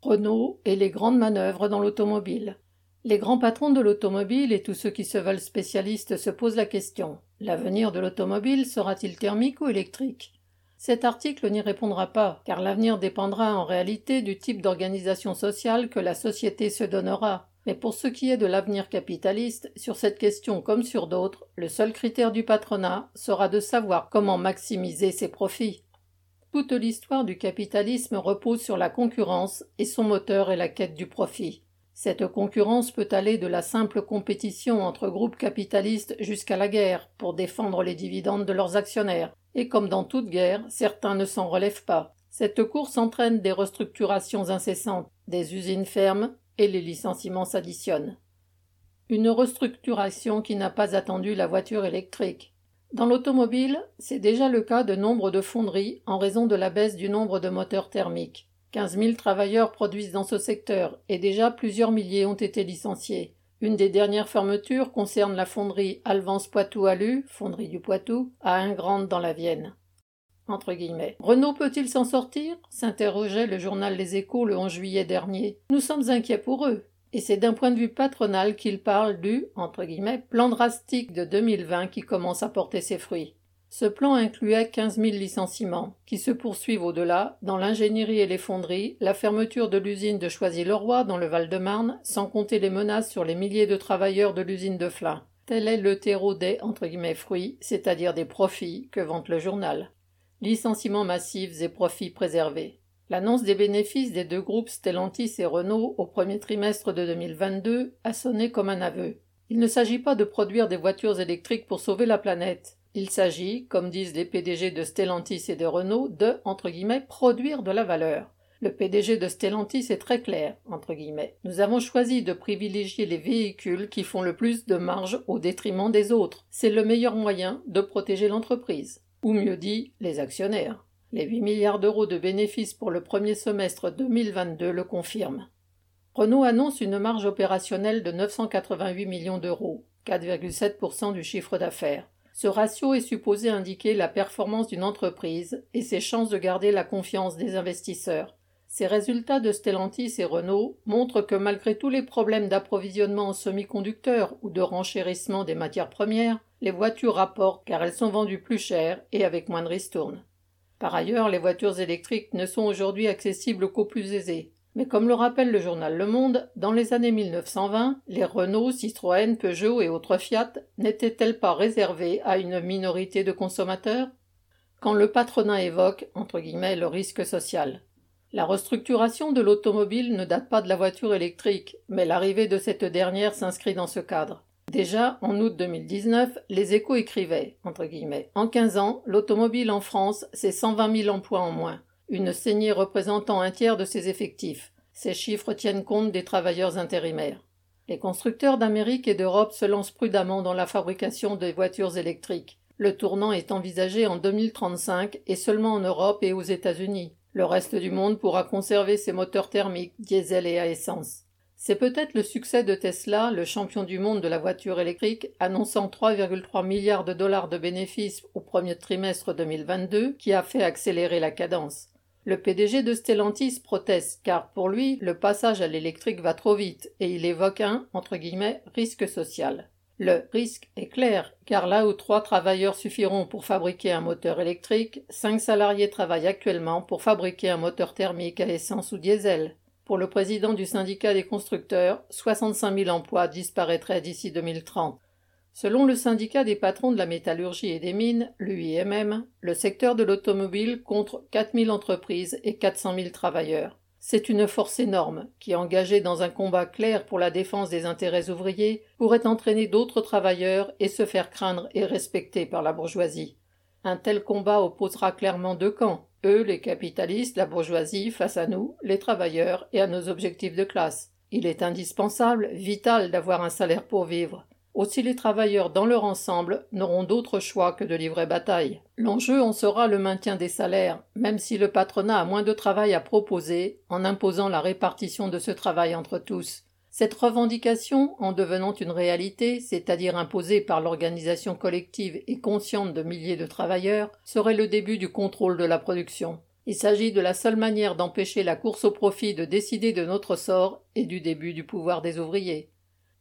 Renault et les grandes manœuvres dans l'automobile. Les grands patrons de l'automobile et tous ceux qui se veulent spécialistes se posent la question. L'avenir de l'automobile sera-t-il thermique ou électrique? Cet article n'y répondra pas, car l'avenir dépendra en réalité du type d'organisation sociale que la société se donnera. Mais pour ce qui est de l'avenir capitaliste, sur cette question comme sur d'autres, le seul critère du patronat sera de savoir comment maximiser ses profits. Toute l'histoire du capitalisme repose sur la concurrence et son moteur est la quête du profit. Cette concurrence peut aller de la simple compétition entre groupes capitalistes jusqu'à la guerre pour défendre les dividendes de leurs actionnaires, et comme dans toute guerre, certains ne s'en relèvent pas. Cette course entraîne des restructurations incessantes, des usines ferment et les licenciements s'additionnent. Une restructuration qui n'a pas attendu la voiture électrique. Dans l'automobile, c'est déjà le cas de nombre de fonderies en raison de la baisse du nombre de moteurs thermiques. Quinze mille travailleurs produisent dans ce secteur et déjà plusieurs milliers ont été licenciés. Une des dernières fermetures concerne la fonderie Alvance Poitou-Alu, fonderie du Poitou, à Ingrande dans la Vienne. Entre. Renault peut-il s'en sortir? s'interrogeait le journal Les Échos le 11 juillet dernier. Nous sommes inquiets pour eux. Et c'est d'un point de vue patronal qu'il parle du plan drastique de 2020 qui commence à porter ses fruits. Ce plan incluait quinze mille licenciements, qui se poursuivent au-delà, dans l'ingénierie et les fonderies, la fermeture de l'usine de Choisy-le-Roi dans le Val-de-Marne, sans compter les menaces sur les milliers de travailleurs de l'usine de Flins. Tel est le terreau des fruits, c'est-à-dire des profits que vante le journal. Licenciements massifs et profits préservés. L'annonce des bénéfices des deux groupes Stellantis et Renault au premier trimestre de 2022 a sonné comme un aveu. Il ne s'agit pas de produire des voitures électriques pour sauver la planète. Il s'agit, comme disent les PDG de Stellantis et de Renault, de entre guillemets, produire de la valeur. Le PDG de Stellantis est très clair, entre guillemets. Nous avons choisi de privilégier les véhicules qui font le plus de marge au détriment des autres. C'est le meilleur moyen de protéger l'entreprise. Ou mieux dit, les actionnaires. Les 8 milliards d'euros de bénéfices pour le premier semestre 2022 le confirment. Renault annonce une marge opérationnelle de 988 millions d'euros, 4,7% du chiffre d'affaires. Ce ratio est supposé indiquer la performance d'une entreprise et ses chances de garder la confiance des investisseurs. Ces résultats de Stellantis et Renault montrent que malgré tous les problèmes d'approvisionnement en semi-conducteurs ou de renchérissement des matières premières, les voitures rapportent car elles sont vendues plus chères et avec moins de ristournes. Par ailleurs, les voitures électriques ne sont aujourd'hui accessibles qu'aux plus aisés. Mais comme le rappelle le journal Le Monde, dans les années 1920, les Renault, Citroën, Peugeot et autres Fiat n'étaient-elles pas réservées à une minorité de consommateurs? Quand le patronat évoque, entre guillemets, le risque social. La restructuration de l'automobile ne date pas de la voiture électrique, mais l'arrivée de cette dernière s'inscrit dans ce cadre. Déjà, en août 2019, les échos écrivaient, entre guillemets, En 15 ans, l'automobile en France, c'est 120 000 emplois en moins une saignée représentant un tiers de ses effectifs. Ces chiffres tiennent compte des travailleurs intérimaires. Les constructeurs d'Amérique et d'Europe se lancent prudemment dans la fabrication des voitures électriques. Le tournant est envisagé en 2035 et seulement en Europe et aux États-Unis. Le reste du monde pourra conserver ses moteurs thermiques, diesel et à essence. C'est peut-être le succès de Tesla, le champion du monde de la voiture électrique, annonçant 3,3 milliards de dollars de bénéfices au premier trimestre 2022, qui a fait accélérer la cadence. Le PDG de Stellantis proteste car pour lui le passage à l'électrique va trop vite et il évoque un entre guillemets risque social. Le risque est clair, car là où trois travailleurs suffiront pour fabriquer un moteur électrique, cinq salariés travaillent actuellement pour fabriquer un moteur thermique à essence ou diesel. Pour le président du syndicat des constructeurs, 65 000 emplois disparaîtraient d'ici 2030. Selon le syndicat des patrons de la métallurgie et des mines, l'UIMM, le secteur de l'automobile compte 4000 entreprises et 400 000 travailleurs. C'est une force énorme qui, engagée dans un combat clair pour la défense des intérêts ouvriers, pourrait entraîner d'autres travailleurs et se faire craindre et respecter par la bourgeoisie. Un tel combat opposera clairement deux camps, eux les capitalistes, la bourgeoisie, face à nous, les travailleurs, et à nos objectifs de classe. Il est indispensable, vital d'avoir un salaire pour vivre. Aussi les travailleurs dans leur ensemble n'auront d'autre choix que de livrer bataille. L'enjeu en sera le maintien des salaires, même si le patronat a moins de travail à proposer, en imposant la répartition de ce travail entre tous. Cette revendication, en devenant une réalité, c'est-à-dire imposée par l'organisation collective et consciente de milliers de travailleurs, serait le début du contrôle de la production. Il s'agit de la seule manière d'empêcher la course au profit de décider de notre sort et du début du pouvoir des ouvriers.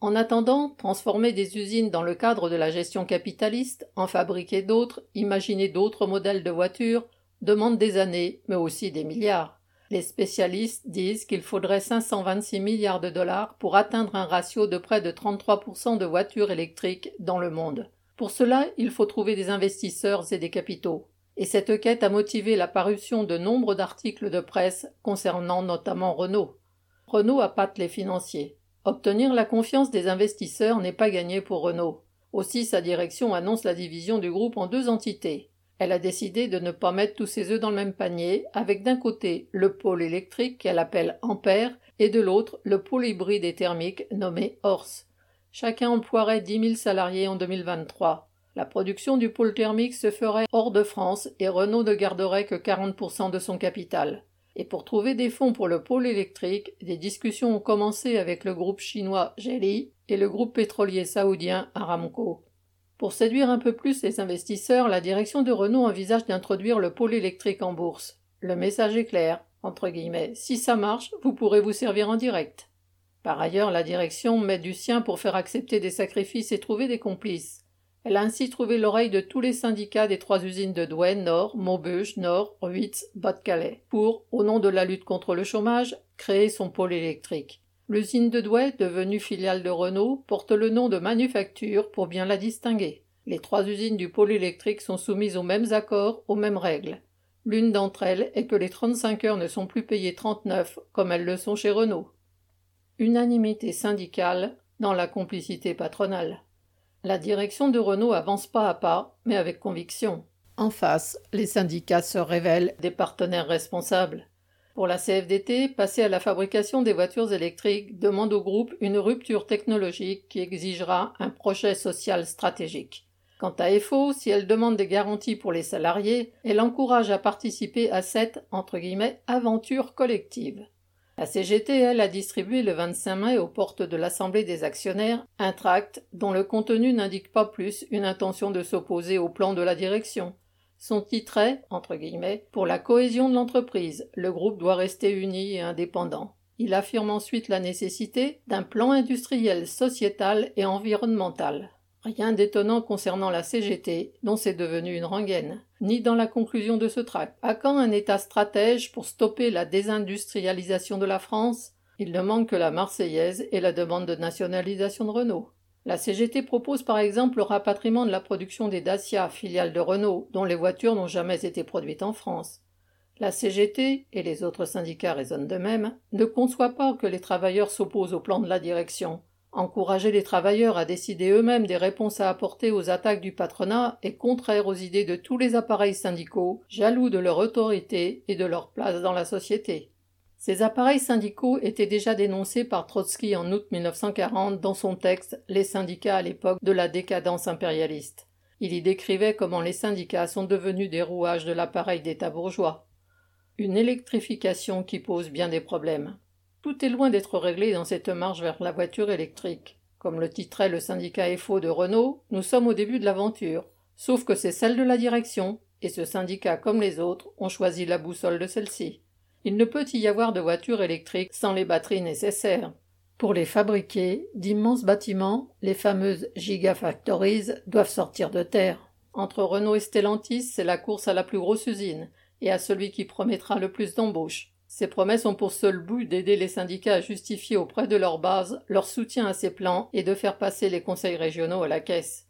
En attendant, transformer des usines dans le cadre de la gestion capitaliste, en fabriquer d'autres, imaginer d'autres modèles de voitures, demande des années, mais aussi des milliards. Les spécialistes disent qu'il faudrait 526 milliards de dollars pour atteindre un ratio de près de 33% de voitures électriques dans le monde. Pour cela, il faut trouver des investisseurs et des capitaux. Et cette quête a motivé la parution de nombre d'articles de presse concernant notamment Renault. Renault appâte les financiers. Obtenir la confiance des investisseurs n'est pas gagné pour Renault. Aussi sa direction annonce la division du groupe en deux entités. Elle a décidé de ne pas mettre tous ses œufs dans le même panier, avec d'un côté le pôle électrique qu'elle appelle Ampère et de l'autre le pôle hybride et thermique nommé Horse. Chacun emploierait dix mille salariés en 2023. La production du pôle thermique se ferait hors de France et Renault ne garderait que 40% de son capital. Et pour trouver des fonds pour le pôle électrique, des discussions ont commencé avec le groupe chinois Geely et le groupe pétrolier saoudien Aramco. Pour séduire un peu plus les investisseurs, la direction de Renault envisage d'introduire le pôle électrique en bourse. Le message est clair, entre guillemets, si ça marche, vous pourrez vous servir en direct. Par ailleurs, la direction met du sien pour faire accepter des sacrifices et trouver des complices. Elle a ainsi trouvé l'oreille de tous les syndicats des trois usines de Douai, Nord, Maubeuge, Nord, Ruitz, Bas-de-Calais, pour, au nom de la lutte contre le chômage, créer son pôle électrique. L'usine de Douai, devenue filiale de Renault, porte le nom de Manufacture pour bien la distinguer. Les trois usines du pôle électrique sont soumises aux mêmes accords, aux mêmes règles. L'une d'entre elles est que les 35 heures ne sont plus payées 39 comme elles le sont chez Renault. Unanimité syndicale dans la complicité patronale. La direction de Renault avance pas à pas, mais avec conviction. En face, les syndicats se révèlent des partenaires responsables. Pour la CFDT, passer à la fabrication des voitures électriques demande au groupe une rupture technologique qui exigera un projet social stratégique. Quant à EFO, si elle demande des garanties pour les salariés, elle encourage à participer à cette entre guillemets aventure collective. La CGT, elle, a distribué le 25 mai aux portes de l'Assemblée des actionnaires un tract dont le contenu n'indique pas plus une intention de s'opposer au plan de la direction. Son titre est, entre guillemets, Pour la cohésion de l'entreprise, le groupe doit rester uni et indépendant. Il affirme ensuite la nécessité d'un plan industriel, sociétal et environnemental. Rien d'étonnant concernant la CGT, dont c'est devenu une rengaine, ni dans la conclusion de ce tract. À quand un État stratège pour stopper la désindustrialisation de la France? Il ne manque que la Marseillaise et la demande de nationalisation de Renault. La CGT propose par exemple le rapatriement de la production des Dacia, filiale de Renault, dont les voitures n'ont jamais été produites en France. La CGT, et les autres syndicats raisonnent de même, ne conçoit pas que les travailleurs s'opposent au plan de la direction. Encourager les travailleurs à décider eux-mêmes des réponses à apporter aux attaques du patronat est contraire aux idées de tous les appareils syndicaux, jaloux de leur autorité et de leur place dans la société. Ces appareils syndicaux étaient déjà dénoncés par Trotsky en août 1940 dans son texte Les syndicats à l'époque de la décadence impérialiste. Il y décrivait comment les syndicats sont devenus des rouages de l'appareil d'État bourgeois. Une électrification qui pose bien des problèmes. Tout est loin d'être réglé dans cette marche vers la voiture électrique. Comme le titrait le syndicat FO de Renault, nous sommes au début de l'aventure. Sauf que c'est celle de la direction, et ce syndicat, comme les autres, ont choisi la boussole de celle-ci. Il ne peut y avoir de voitures électriques sans les batteries nécessaires. Pour les fabriquer, d'immenses bâtiments, les fameuses gigafactories, doivent sortir de terre. Entre Renault et Stellantis, c'est la course à la plus grosse usine, et à celui qui promettra le plus d'embauches. Ces promesses ont pour seul but d'aider les syndicats à justifier auprès de leur base leur soutien à ces plans et de faire passer les conseils régionaux à la caisse.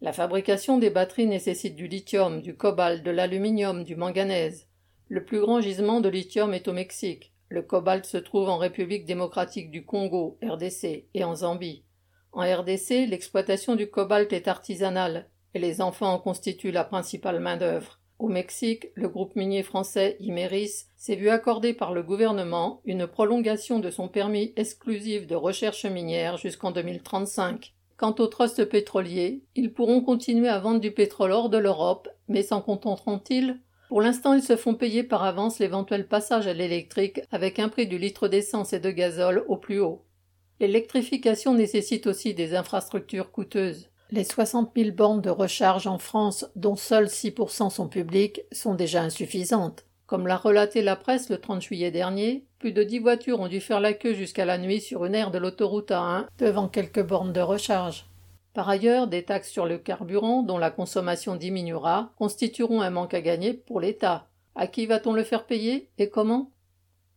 La fabrication des batteries nécessite du lithium, du cobalt, de l'aluminium, du manganèse. Le plus grand gisement de lithium est au Mexique. Le cobalt se trouve en République démocratique du Congo, RDC, et en Zambie. En RDC, l'exploitation du cobalt est artisanale, et les enfants en constituent la principale main-d'œuvre. Au Mexique, le groupe minier français Imeris s'est vu accorder par le gouvernement une prolongation de son permis exclusif de recherche minière jusqu'en 2035. Quant aux trusts pétroliers, ils pourront continuer à vendre du pétrole hors de l'Europe, mais s'en contenteront-ils? Pour l'instant, ils se font payer par avance l'éventuel passage à l'électrique avec un prix du litre d'essence et de gazole au plus haut. L'électrification nécessite aussi des infrastructures coûteuses. Les 60 000 bornes de recharge en France, dont seules 6% sont publiques, sont déjà insuffisantes. Comme l'a relaté la presse le 30 juillet dernier, plus de dix voitures ont dû faire la queue jusqu'à la nuit sur une aire de l'autoroute A1 devant quelques bornes de recharge. Par ailleurs, des taxes sur le carburant, dont la consommation diminuera, constitueront un manque à gagner pour l'État. À qui va-t-on le faire payer et comment?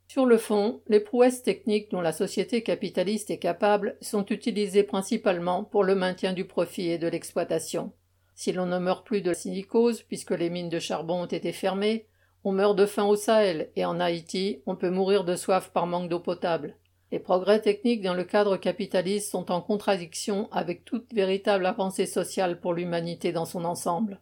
Sur le fond, les prouesses techniques dont la société capitaliste est capable sont utilisées principalement pour le maintien du profit et de l'exploitation. Si l'on ne meurt plus de silicose puisque les mines de charbon ont été fermées, on meurt de faim au Sahel et en Haïti, on peut mourir de soif par manque d'eau potable. Les progrès techniques dans le cadre capitaliste sont en contradiction avec toute véritable avancée sociale pour l'humanité dans son ensemble.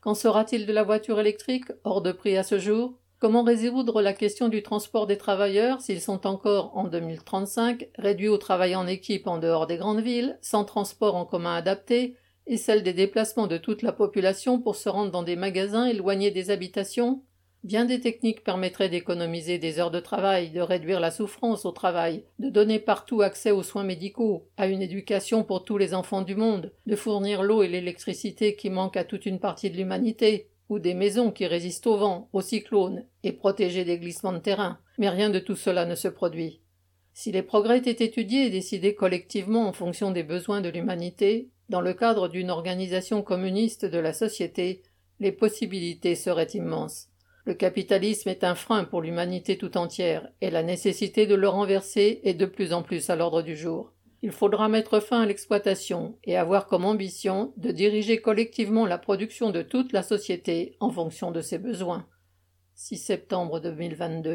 Qu'en sera-t-il de la voiture électrique, hors de prix à ce jour? Comment résoudre la question du transport des travailleurs s'ils sont encore, en 2035, réduits au travail en équipe en dehors des grandes villes, sans transport en commun adapté, et celle des déplacements de toute la population pour se rendre dans des magasins éloignés des habitations? Bien des techniques permettraient d'économiser des heures de travail, de réduire la souffrance au travail, de donner partout accès aux soins médicaux, à une éducation pour tous les enfants du monde, de fournir l'eau et l'électricité qui manquent à toute une partie de l'humanité, ou des maisons qui résistent au vent, aux cyclones, et protégées des glissements de terrain. Mais rien de tout cela ne se produit. Si les progrès étaient étudiés et décidés collectivement en fonction des besoins de l'humanité, dans le cadre d'une organisation communiste de la société, les possibilités seraient immenses. Le capitalisme est un frein pour l'humanité tout entière, et la nécessité de le renverser est de plus en plus à l'ordre du jour. Il faudra mettre fin à l'exploitation et avoir comme ambition de diriger collectivement la production de toute la société en fonction de ses besoins. 6 septembre 2022